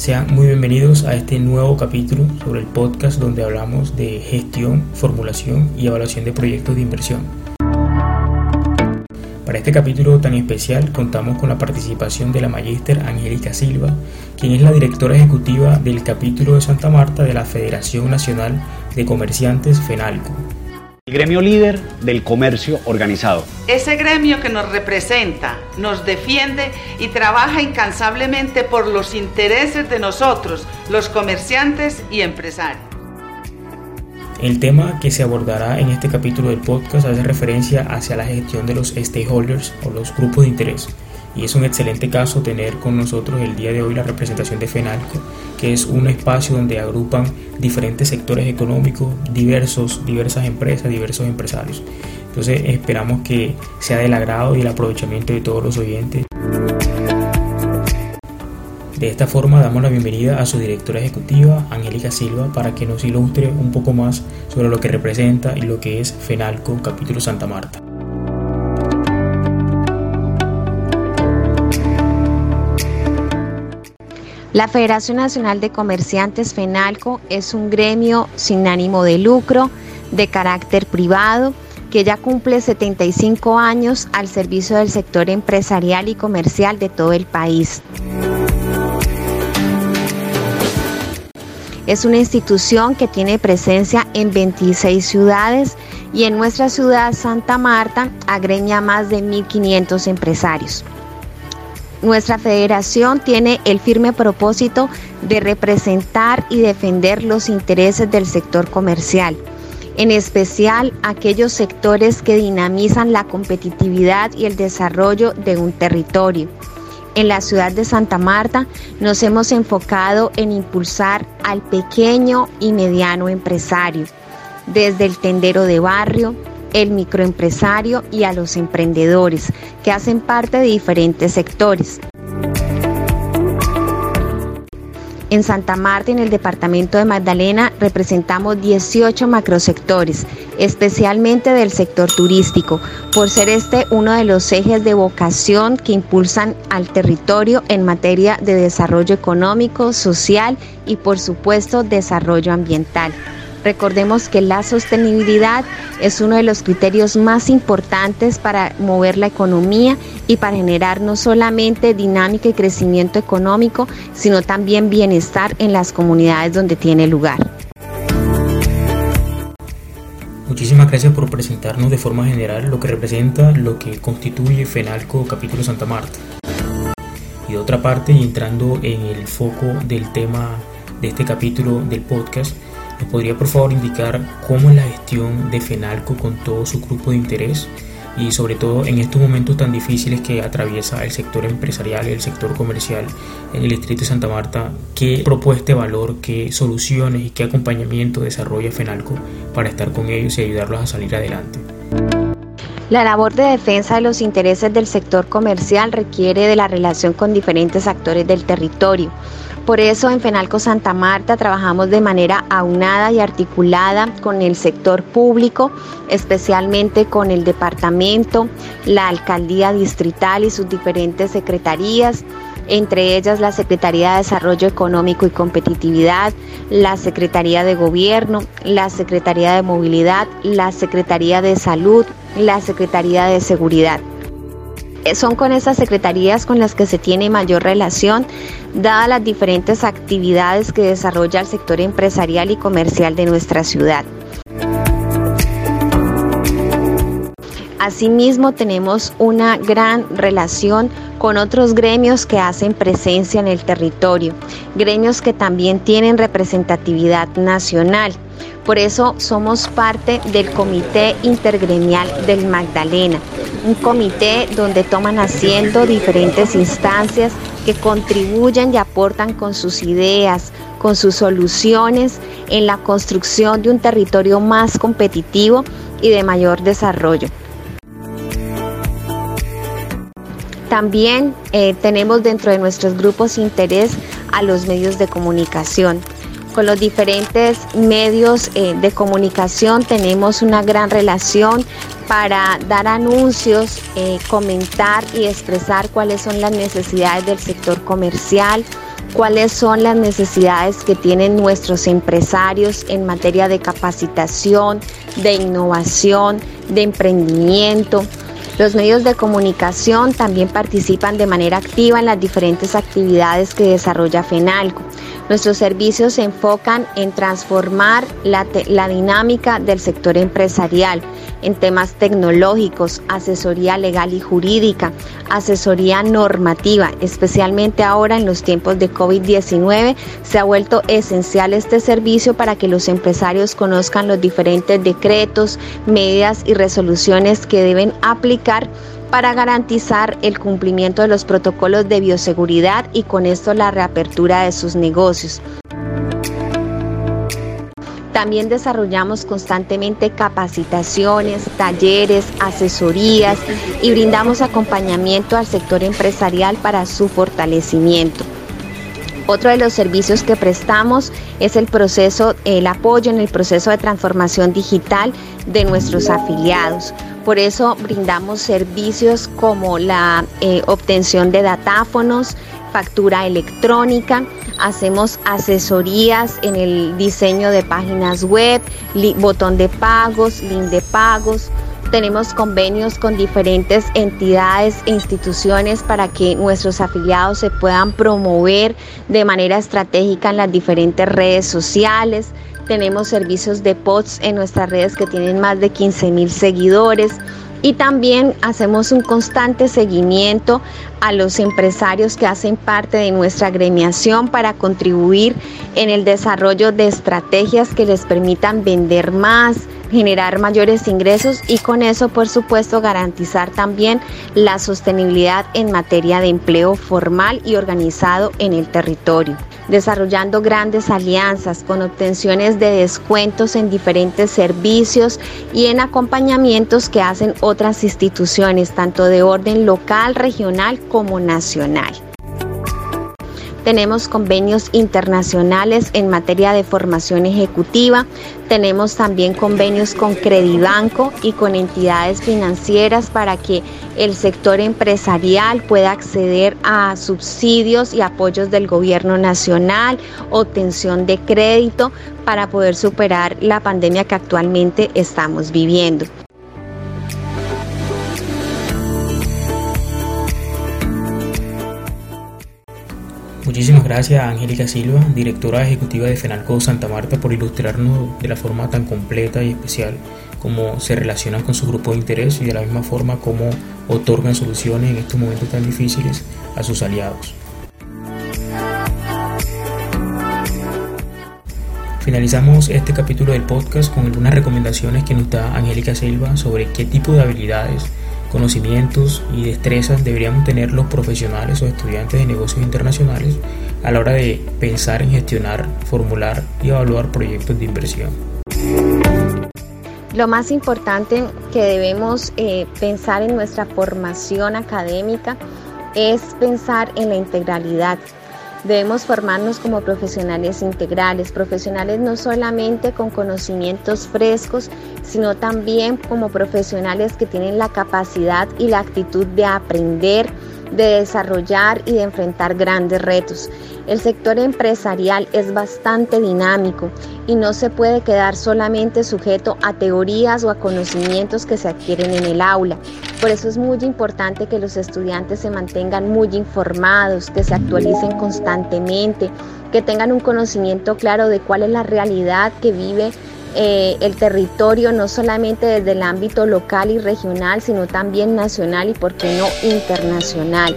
Sean muy bienvenidos a este nuevo capítulo sobre el podcast donde hablamos de gestión, formulación y evaluación de proyectos de inversión. Para este capítulo tan especial contamos con la participación de la magíster Angélica Silva, quien es la directora ejecutiva del capítulo de Santa Marta de la Federación Nacional de Comerciantes FENALCO. El gremio líder del comercio organizado. Ese gremio que nos representa, nos defiende y trabaja incansablemente por los intereses de nosotros, los comerciantes y empresarios. El tema que se abordará en este capítulo del podcast hace referencia hacia la gestión de los stakeholders o los grupos de interés y es un excelente caso tener con nosotros el día de hoy la representación de FENALCO, que es un espacio donde agrupan diferentes sectores económicos, diversos, diversas empresas, diversos empresarios. Entonces esperamos que sea del agrado y el aprovechamiento de todos los oyentes. De esta forma damos la bienvenida a su directora ejecutiva, Angélica Silva, para que nos ilustre un poco más sobre lo que representa y lo que es FENALCO capítulo Santa Marta. La Federación Nacional de Comerciantes FENALCO es un gremio sin ánimo de lucro, de carácter privado, que ya cumple 75 años al servicio del sector empresarial y comercial de todo el país. Es una institución que tiene presencia en 26 ciudades y en nuestra ciudad Santa Marta agremia más de 1.500 empresarios. Nuestra federación tiene el firme propósito de representar y defender los intereses del sector comercial, en especial aquellos sectores que dinamizan la competitividad y el desarrollo de un territorio. En la ciudad de Santa Marta nos hemos enfocado en impulsar al pequeño y mediano empresario, desde el tendero de barrio, el microempresario y a los emprendedores que hacen parte de diferentes sectores. En Santa Marta, en el departamento de Magdalena, representamos 18 macrosectores, especialmente del sector turístico, por ser este uno de los ejes de vocación que impulsan al territorio en materia de desarrollo económico, social y, por supuesto, desarrollo ambiental. Recordemos que la sostenibilidad es uno de los criterios más importantes para mover la economía y para generar no solamente dinámica y crecimiento económico, sino también bienestar en las comunidades donde tiene lugar. Muchísimas gracias por presentarnos de forma general lo que representa lo que constituye FENALCO capítulo Santa Marta. Y de otra parte, entrando en el foco del tema de este capítulo del podcast, ¿Me podría por favor indicar cómo es la gestión de FENALCO con todo su grupo de interés? Y sobre todo en estos momentos tan difíciles que atraviesa el sector empresarial y el sector comercial en el distrito de Santa Marta, ¿qué propuesta de valor, qué soluciones y qué acompañamiento desarrolla FENALCO para estar con ellos y ayudarlos a salir adelante? La labor de defensa de los intereses del sector comercial requiere de la relación con diferentes actores del territorio por eso en Fenalco Santa Marta trabajamos de manera aunada y articulada con el sector público, especialmente con el departamento, la alcaldía distrital y sus diferentes secretarías, entre ellas la Secretaría de Desarrollo Económico y Competitividad, la Secretaría de Gobierno, la Secretaría de Movilidad, la Secretaría de Salud, la Secretaría de Seguridad. Eh, son con esas secretarías con las que se tiene mayor relación, dadas las diferentes actividades que desarrolla el sector empresarial y comercial de nuestra ciudad. Asimismo, tenemos una gran relación con otros gremios que hacen presencia en el territorio, gremios que también tienen representatividad nacional. Por eso somos parte del Comité Intergremial del Magdalena, un comité donde toman asiento diferentes instancias que contribuyen y aportan con sus ideas, con sus soluciones en la construcción de un territorio más competitivo y de mayor desarrollo. También eh, tenemos dentro de nuestros grupos interés a los medios de comunicación. Con los diferentes medios eh, de comunicación tenemos una gran relación para dar anuncios, eh, comentar y expresar cuáles son las necesidades del sector comercial, cuáles son las necesidades que tienen nuestros empresarios en materia de capacitación, de innovación, de emprendimiento. Los medios de comunicación también participan de manera activa en las diferentes actividades que desarrolla FENALCO. Nuestros servicios se enfocan en transformar la, la, dinámica del sector empresarial en temas tecnológicos, asesoría legal y jurídica, asesoría normativa, especialmente ahora en los tiempos de COVID-19, se ha vuelto esencial este servicio para que los empresarios conozcan los diferentes decretos, medidas y resoluciones que deben aplicar para garantizar el cumplimiento de los protocolos de bioseguridad y con esto la reapertura de sus negocios. También desarrollamos constantemente capacitaciones, talleres, asesorías y brindamos acompañamiento al sector empresarial para su fortalecimiento. Otro de los servicios que prestamos es el proceso, el apoyo en el proceso de transformación digital de nuestros afiliados. Por eso brindamos servicios como la eh, obtención de datáfonos, factura electrónica, hacemos asesorías en el diseño de páginas web, botón de pagos, link de pagos. Tenemos convenios con diferentes entidades e instituciones para que nuestros afiliados se puedan promover de manera estratégica en las diferentes redes sociales. Tenemos servicios de POTS en nuestras redes que tienen más de 15 mil seguidores y también hacemos un constante seguimiento a los empresarios que hacen parte de nuestra gremiación para contribuir en el desarrollo de estrategias que les permitan vender más, generar mayores ingresos y con eso por supuesto garantizar también la sostenibilidad en materia de empleo formal y organizado en el territorio desarrollando grandes alianzas con obtenciones de descuentos en diferentes servicios y en acompañamientos que hacen otras instituciones, tanto de orden local, regional como nacional. Tenemos convenios internacionales en materia de formación ejecutiva. Tenemos también convenios con Credibanco y con entidades financieras para que el sector empresarial pueda acceder a subsidios y apoyos del gobierno nacional, obtención de crédito para poder superar la pandemia que actualmente estamos viviendo. Muchísimas gracias a Angélica Silva, directora ejecutiva de FENALCO Santa Marta, por ilustrarnos de la forma tan completa y especial cómo se relacionan con su grupo de interés y de la misma forma cómo otorgan soluciones en estos momentos tan difíciles a sus aliados. Finalizamos este capítulo del podcast con algunas recomendaciones que nos da Angélica Silva sobre qué tipo de habilidades conocimientos y destrezas deberíamos tener los profesionales o estudiantes de negocios internacionales a la hora de pensar en gestionar, formular y evaluar proyectos de inversión. Lo más importante que debemos eh, pensar en nuestra formación académica es pensar en la integralidad Debemos formarnos como profesionales integrales, profesionales no solamente con conocimientos frescos, sino también como profesionales que tienen la capacidad y la actitud de aprender, de desarrollar y de enfrentar grandes retos. El sector empresarial es bastante dinámico y no se puede quedar solamente sujeto a teorías o a conocimientos que se adquieren en el aula. Por eso es muy importante que los estudiantes se mantengan muy informados, que se actualicen constantemente, que tengan un conocimiento claro de cuál es la realidad que vive eh, el territorio, no solamente desde el ámbito local y regional, sino también nacional y, por qué no, internacional.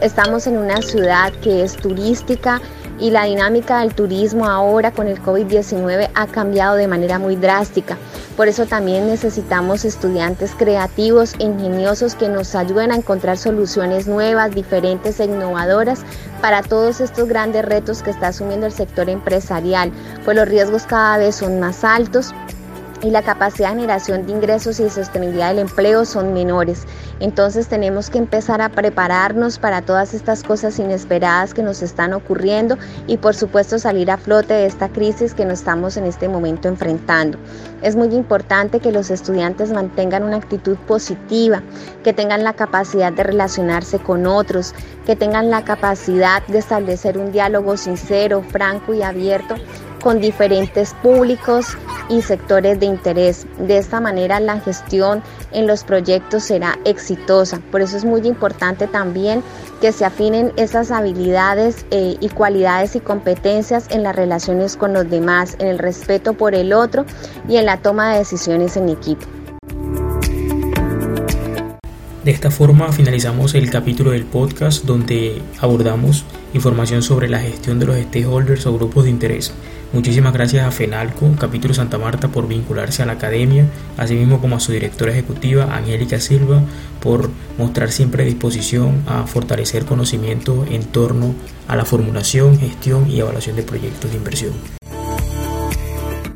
Estamos en una ciudad que es turística y la dinámica del turismo ahora con el COVID-19 ha cambiado de manera muy drástica. Por eso también necesitamos estudiantes creativos, ingeniosos que nos ayuden a encontrar soluciones nuevas, diferentes e innovadoras para todos estos grandes retos que está asumiendo el sector empresarial, pues los riesgos cada vez son más altos y la capacidad de generación de ingresos y sostenibilidad del empleo son menores. Entonces tenemos que empezar a prepararnos para todas estas cosas inesperadas que nos están ocurriendo y por supuesto salir a flote de esta crisis que nos estamos en este momento enfrentando. Es muy importante que los estudiantes mantengan una actitud positiva, que tengan la capacidad de relacionarse con otros, que tengan la capacidad de establecer un diálogo sincero, franco y abierto con diferentes públicos y sectores de interés. De esta manera la gestión en los proyectos será exitosa. Por eso es muy importante también que se afinen esas habilidades eh, y cualidades y competencias en las relaciones con los demás, en el respeto por el otro y en la toma de decisiones en equipo. De esta forma finalizamos el capítulo del podcast donde abordamos información sobre la gestión de los stakeholders o grupos de interés. Muchísimas gracias a FENALCO, capítulo Santa Marta, por vincularse a la academia, asimismo como a su directora ejecutiva, Angélica Silva, por mostrar siempre disposición a fortalecer conocimiento en torno a la formulación, gestión y evaluación de proyectos de inversión.